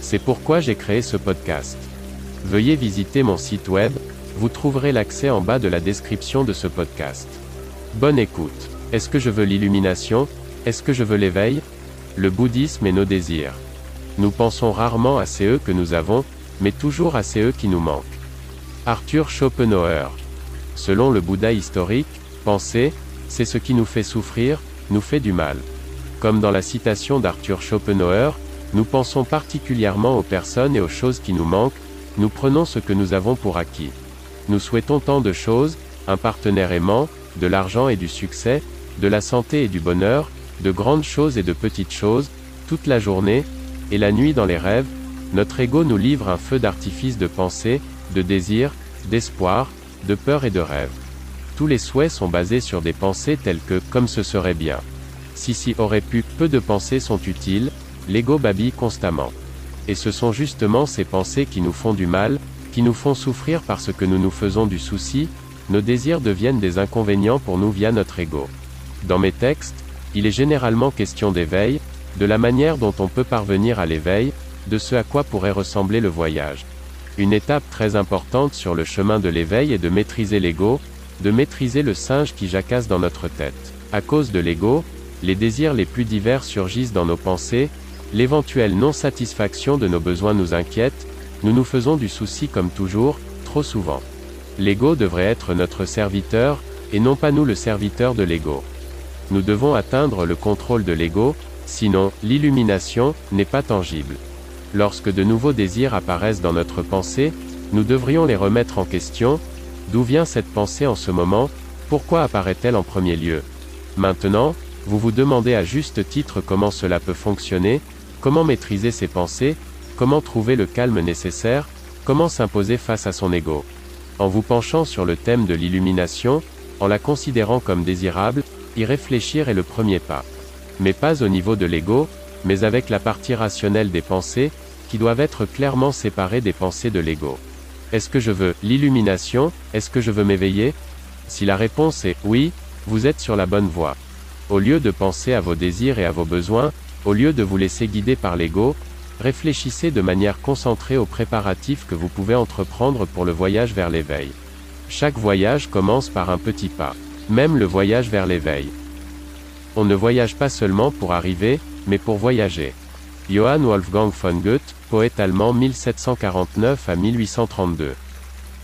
C'est pourquoi j'ai créé ce podcast. Veuillez visiter mon site web, vous trouverez l'accès en bas de la description de ce podcast. Bonne écoute. Est-ce que je veux l'illumination? Est-ce que je veux l'éveil? Le bouddhisme et nos désirs. Nous pensons rarement à ces eux que nous avons, mais toujours à ces eux qui nous manquent. Arthur Schopenhauer. Selon le Bouddha historique, penser, c'est ce qui nous fait souffrir, nous fait du mal. Comme dans la citation d'Arthur Schopenhauer, nous pensons particulièrement aux personnes et aux choses qui nous manquent, nous prenons ce que nous avons pour acquis. Nous souhaitons tant de choses, un partenaire aimant, de l'argent et du succès, de la santé et du bonheur, de grandes choses et de petites choses, toute la journée, et la nuit dans les rêves, notre ego nous livre un feu d'artifice de pensée, de désir, d'espoir, de peur et de rêve. Tous les souhaits sont basés sur des pensées telles que, comme ce serait bien. Si si aurait pu, peu de pensées sont utiles, l'ego babille constamment. Et ce sont justement ces pensées qui nous font du mal, qui nous font souffrir parce que nous nous faisons du souci, nos désirs deviennent des inconvénients pour nous via notre ego. Dans mes textes, il est généralement question d'éveil, de la manière dont on peut parvenir à l'éveil, de ce à quoi pourrait ressembler le voyage. Une étape très importante sur le chemin de l'éveil est de maîtriser l'ego, de maîtriser le singe qui jacasse dans notre tête. À cause de l'ego, les désirs les plus divers surgissent dans nos pensées, l'éventuelle non-satisfaction de nos besoins nous inquiète, nous nous faisons du souci comme toujours, trop souvent. L'ego devrait être notre serviteur, et non pas nous le serviteur de l'ego. Nous devons atteindre le contrôle de l'ego, sinon, l'illumination, n'est pas tangible. Lorsque de nouveaux désirs apparaissent dans notre pensée, nous devrions les remettre en question, d'où vient cette pensée en ce moment, pourquoi apparaît-elle en premier lieu? Maintenant, vous vous demandez à juste titre comment cela peut fonctionner, comment maîtriser ses pensées, comment trouver le calme nécessaire, comment s'imposer face à son ego? En vous penchant sur le thème de l'illumination, en la considérant comme désirable, y réfléchir est le premier pas. Mais pas au niveau de l'ego, mais avec la partie rationnelle des pensées, qui doivent être clairement séparées des pensées de l'ego. Est-ce que je veux l'illumination? Est-ce que je veux m'éveiller? Si la réponse est oui, vous êtes sur la bonne voie. Au lieu de penser à vos désirs et à vos besoins, au lieu de vous laisser guider par l'ego, réfléchissez de manière concentrée aux préparatifs que vous pouvez entreprendre pour le voyage vers l'éveil. Chaque voyage commence par un petit pas. Même le voyage vers l'éveil. On ne voyage pas seulement pour arriver, mais pour voyager. Johann Wolfgang von Goethe, poète allemand 1749 à 1832.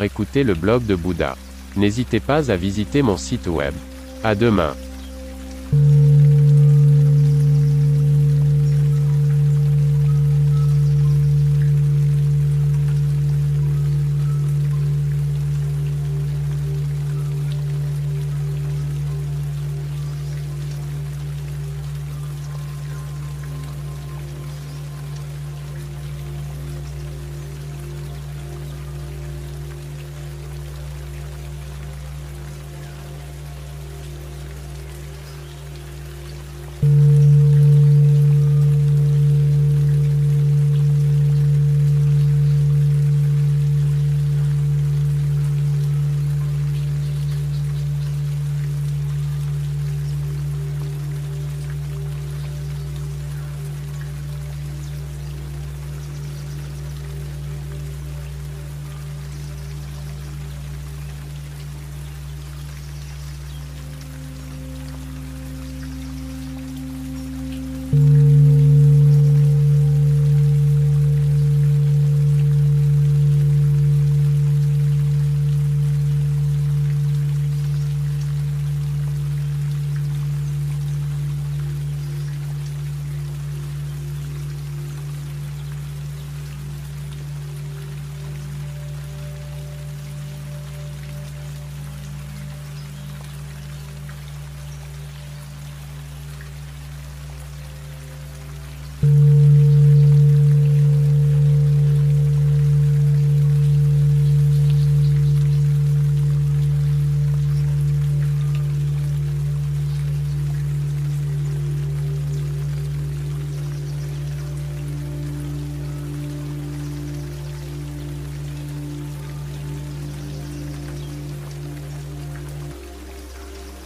Écoutez le blog de Bouddha. N'hésitez pas à visiter mon site web. À demain. Mm-hmm.